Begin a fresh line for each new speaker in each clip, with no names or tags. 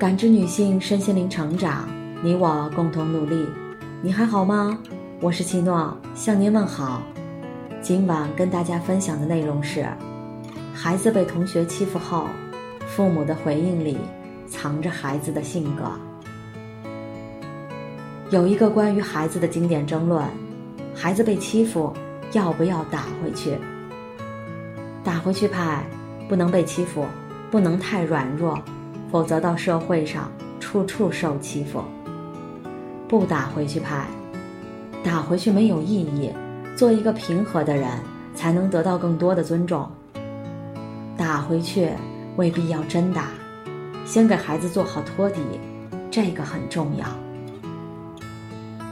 感知女性身心灵成长，你我共同努力。你还好吗？我是七诺，向您问好。今晚跟大家分享的内容是：孩子被同学欺负后，父母的回应里藏着孩子的性格。有一个关于孩子的经典争论：孩子被欺负，要不要打回去？打回去派，不能被欺负，不能太软弱。否则到社会上处处受欺负。不打回去派，打回去没有意义。做一个平和的人，才能得到更多的尊重。打回去未必要真打，先给孩子做好托底，这个很重要。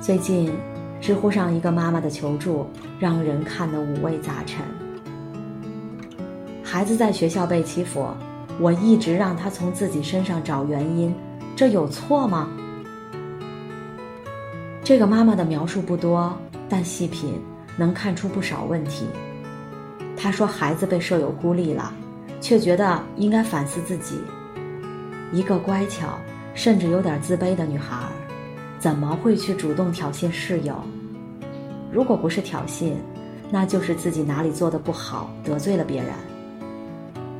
最近，知乎上一个妈妈的求助，让人看得五味杂陈。孩子在学校被欺负。我一直让他从自己身上找原因，这有错吗？这个妈妈的描述不多，但细品能看出不少问题。她说孩子被舍友孤立了，却觉得应该反思自己。一个乖巧甚至有点自卑的女孩，怎么会去主动挑衅室友？如果不是挑衅，那就是自己哪里做的不好，得罪了别人。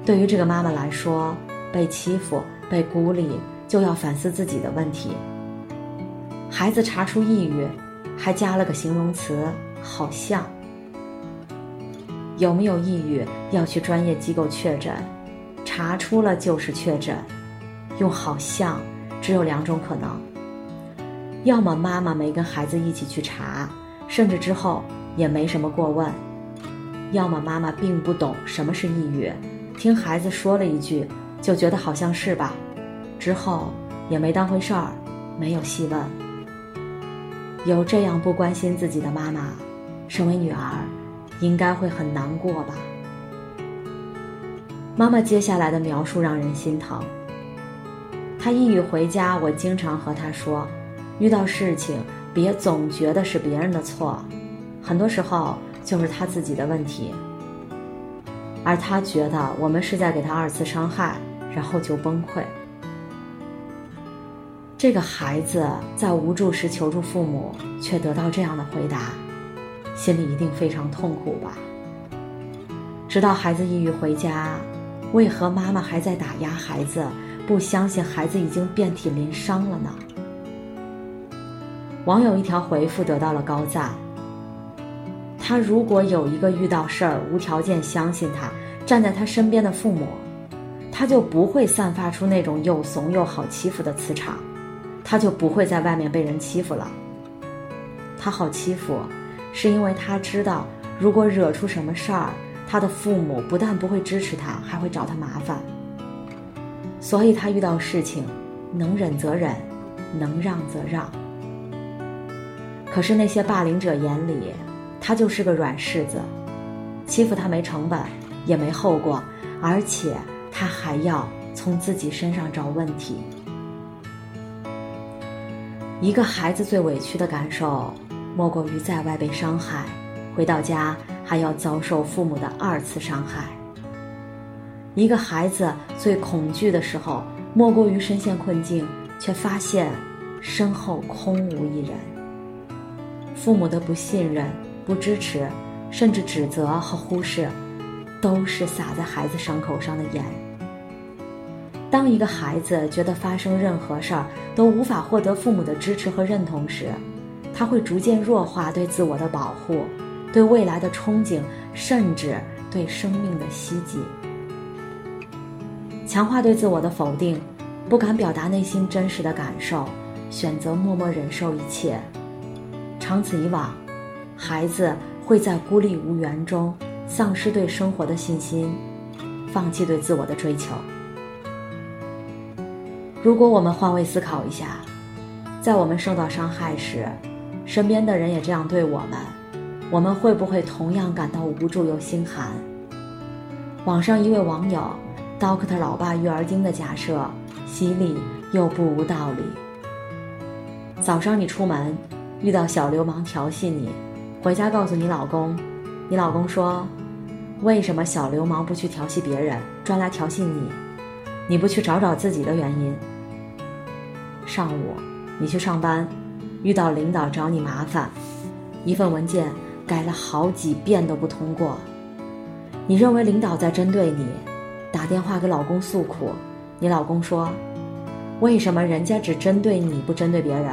对于这个妈妈来说，被欺负、被孤立，就要反思自己的问题。孩子查出抑郁，还加了个形容词“好像”。有没有抑郁，要去专业机构确诊，查出了就是确诊。用“好像”，只有两种可能：要么妈妈没跟孩子一起去查，甚至之后也没什么过问；要么妈妈并不懂什么是抑郁。听孩子说了一句，就觉得好像是吧，之后也没当回事儿，没有细问。有这样不关心自己的妈妈，身为女儿，应该会很难过吧？妈妈接下来的描述让人心疼。她抑郁回家，我经常和她说，遇到事情别总觉得是别人的错，很多时候就是他自己的问题。而他觉得我们是在给他二次伤害，然后就崩溃。这个孩子在无助时求助父母，却得到这样的回答，心里一定非常痛苦吧？直到孩子抑郁回家，为何妈妈还在打压孩子，不相信孩子已经遍体鳞伤了呢？网友一条回复得到了高赞。他如果有一个遇到事儿无条件相信他，站在他身边的父母，他就不会散发出那种又怂又好欺负的磁场，他就不会在外面被人欺负了。他好欺负，是因为他知道，如果惹出什么事儿，他的父母不但不会支持他，还会找他麻烦。所以他遇到事情，能忍则忍，能让则让。可是那些霸凌者眼里。他就是个软柿子，欺负他没成本，也没后果，而且他还要从自己身上找问题。一个孩子最委屈的感受，莫过于在外被伤害，回到家还要遭受父母的二次伤害。一个孩子最恐惧的时候，莫过于身陷困境，却发现身后空无一人。父母的不信任。不支持，甚至指责和忽视，都是撒在孩子伤口上的盐。当一个孩子觉得发生任何事儿都无法获得父母的支持和认同时，他会逐渐弱化对自我的保护，对未来的憧憬，甚至对生命的希冀，强化对自我的否定，不敢表达内心真实的感受，选择默默忍受一切。长此以往。孩子会在孤立无援中丧失对生活的信心，放弃对自我的追求。如果我们换位思考一下，在我们受到伤害时，身边的人也这样对我们，我们会不会同样感到无助又心寒？网上一位网友 “Doctor 老爸育儿经”的假设，犀利又不无道理。早上你出门，遇到小流氓调戏你。回家告诉你老公，你老公说：“为什么小流氓不去调戏别人，专来调戏你？你不去找找自己的原因？”上午你去上班，遇到领导找你麻烦，一份文件改了好几遍都不通过，你认为领导在针对你，打电话给老公诉苦，你老公说：“为什么人家只针对你不针对别人？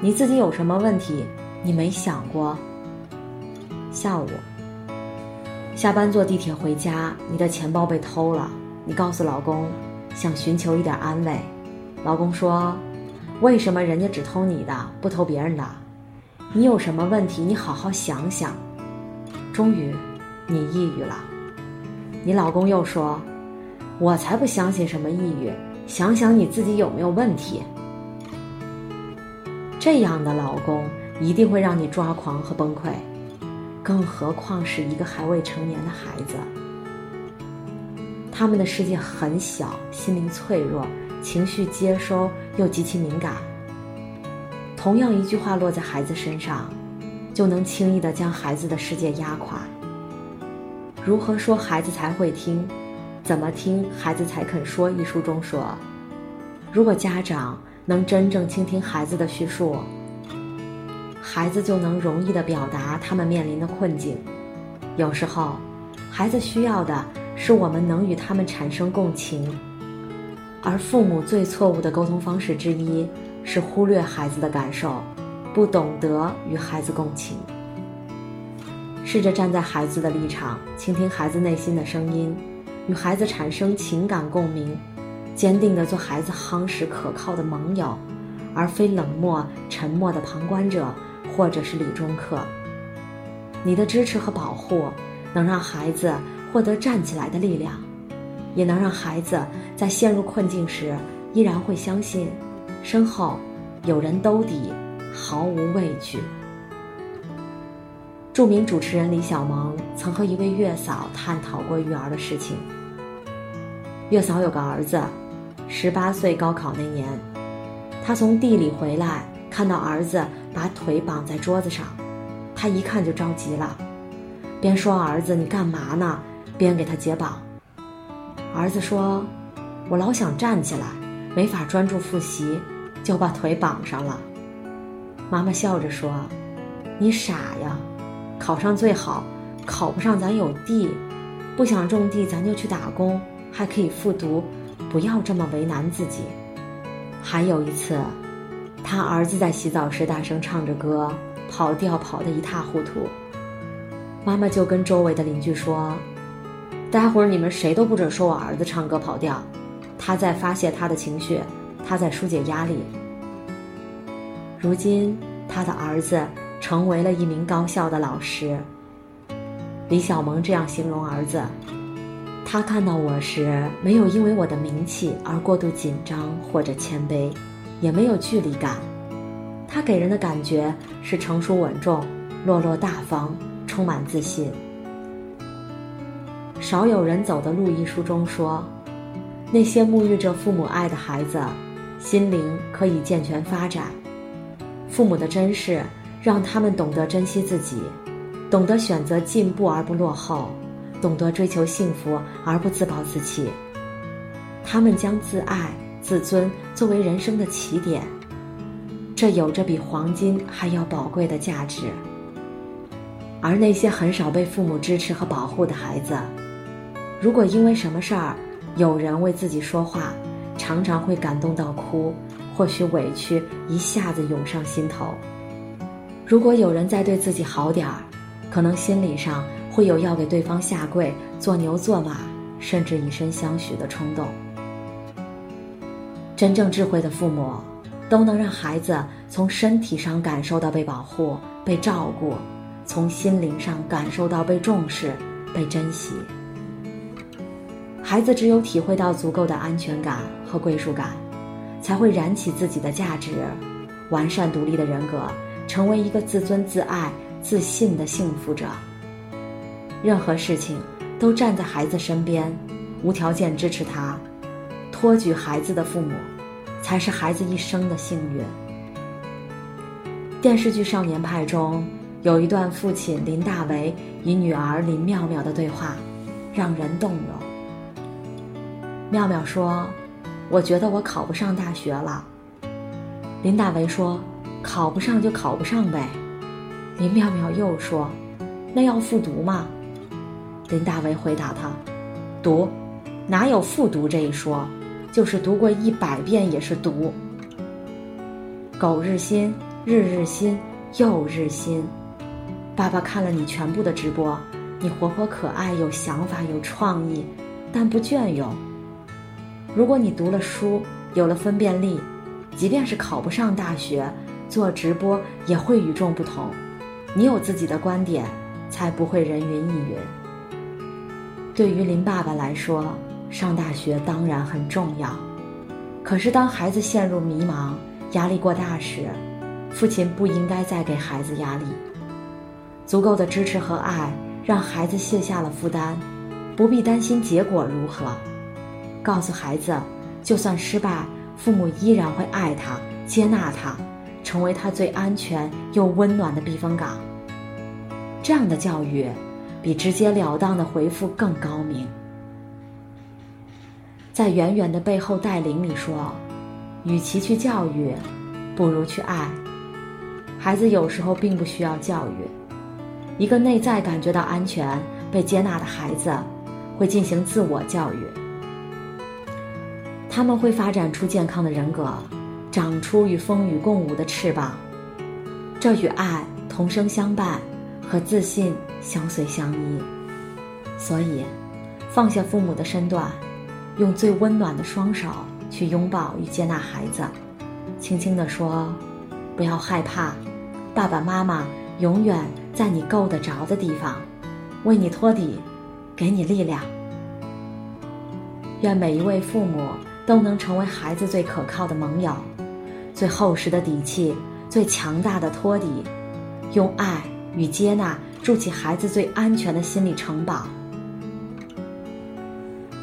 你自己有什么问题？你没想过？”下午下班坐地铁回家，你的钱包被偷了，你告诉老公，想寻求一点安慰，老公说。为什么人家只偷你的，不偷别人的？你有什么问题？你好好想想。终于，你抑郁了。你老公又说：“我才不相信什么抑郁，想想你自己有没有问题。”这样的老公一定会让你抓狂和崩溃，更何况是一个还未成年的孩子。他们的世界很小，心灵脆弱。情绪接收又极其敏感。同样一句话落在孩子身上，就能轻易的将孩子的世界压垮。如何说孩子才会听？怎么听孩子才肯说？一书中说，如果家长能真正倾听孩子的叙述，孩子就能容易的表达他们面临的困境。有时候，孩子需要的是我们能与他们产生共情。而父母最错误的沟通方式之一是忽略孩子的感受，不懂得与孩子共情。试着站在孩子的立场，倾听孩子内心的声音，与孩子产生情感共鸣，坚定地做孩子夯实可靠的盟友，而非冷漠沉默的旁观者或者是理中客。你的支持和保护，能让孩子获得站起来的力量。也能让孩子在陷入困境时，依然会相信，身后有人兜底，毫无畏惧。著名主持人李小萌曾和一位月嫂探讨过育儿的事情。月嫂有个儿子，十八岁高考那年，他从地里回来，看到儿子把腿绑在桌子上，他一看就着急了，边说儿子你干嘛呢，边给他解绑。儿子说：“我老想站起来，没法专注复习，就把腿绑上了。”妈妈笑着说：“你傻呀，考上最好，考不上咱有地，不想种地咱就去打工，还可以复读，不要这么为难自己。”还有一次，他儿子在洗澡时大声唱着歌，跑调跑得一塌糊涂。妈妈就跟周围的邻居说。待会儿你们谁都不准说我儿子唱歌跑调，他在发泄他的情绪，他在疏解压力。如今他的儿子成为了一名高校的老师。李小萌这样形容儿子：他看到我时，没有因为我的名气而过度紧张或者谦卑，也没有距离感。他给人的感觉是成熟稳重、落落大方、充满自信。少有人走的路一书中说，那些沐浴着父母爱的孩子，心灵可以健全发展。父母的珍视，让他们懂得珍惜自己，懂得选择进步而不落后，懂得追求幸福而不自暴自弃。他们将自爱、自尊作为人生的起点，这有着比黄金还要宝贵的价值。而那些很少被父母支持和保护的孩子，如果因为什么事儿，有人为自己说话，常常会感动到哭，或许委屈一下子涌上心头。如果有人再对自己好点儿，可能心理上会有要给对方下跪、做牛做马，甚至以身相许的冲动。真正智慧的父母，都能让孩子从身体上感受到被保护、被照顾，从心灵上感受到被重视、被珍惜。孩子只有体会到足够的安全感和归属感，才会燃起自己的价值，完善独立的人格，成为一个自尊自爱、自信的幸福者。任何事情都站在孩子身边，无条件支持他，托举孩子的父母，才是孩子一生的幸运。电视剧《少年派》中有一段父亲林大为与女儿林妙妙的对话，让人动容。妙妙说：“我觉得我考不上大学了。”林大为说：“考不上就考不上呗。”林妙妙又说：“那要复读吗？”林大为回答他：“读，哪有复读这一说？就是读过一百遍也是读。”苟日新，日日新，又日新。爸爸看了你全部的直播，你活泼可爱，有想法，有创意，但不隽永。如果你读了书，有了分辨力，即便是考不上大学，做直播也会与众不同。你有自己的观点，才不会人云亦云。对于林爸爸来说，上大学当然很重要。可是当孩子陷入迷茫、压力过大时，父亲不应该再给孩子压力。足够的支持和爱，让孩子卸下了负担，不必担心结果如何。告诉孩子，就算失败，父母依然会爱他、接纳他，成为他最安全又温暖的避风港。这样的教育，比直截了当的回复更高明。在远远的背后带领里说，与其去教育，不如去爱。孩子有时候并不需要教育，一个内在感觉到安全、被接纳的孩子，会进行自我教育。他们会发展出健康的人格，长出与风雨共舞的翅膀，这与爱同生相伴和自信相随相依。所以，放下父母的身段，用最温暖的双手去拥抱与接纳孩子，轻轻地说：“不要害怕，爸爸妈妈永远在你够得着的地方，为你托底，给你力量。”愿每一位父母。都能成为孩子最可靠的盟友，最厚实的底气，最强大的托底，用爱与接纳筑起孩子最安全的心理城堡。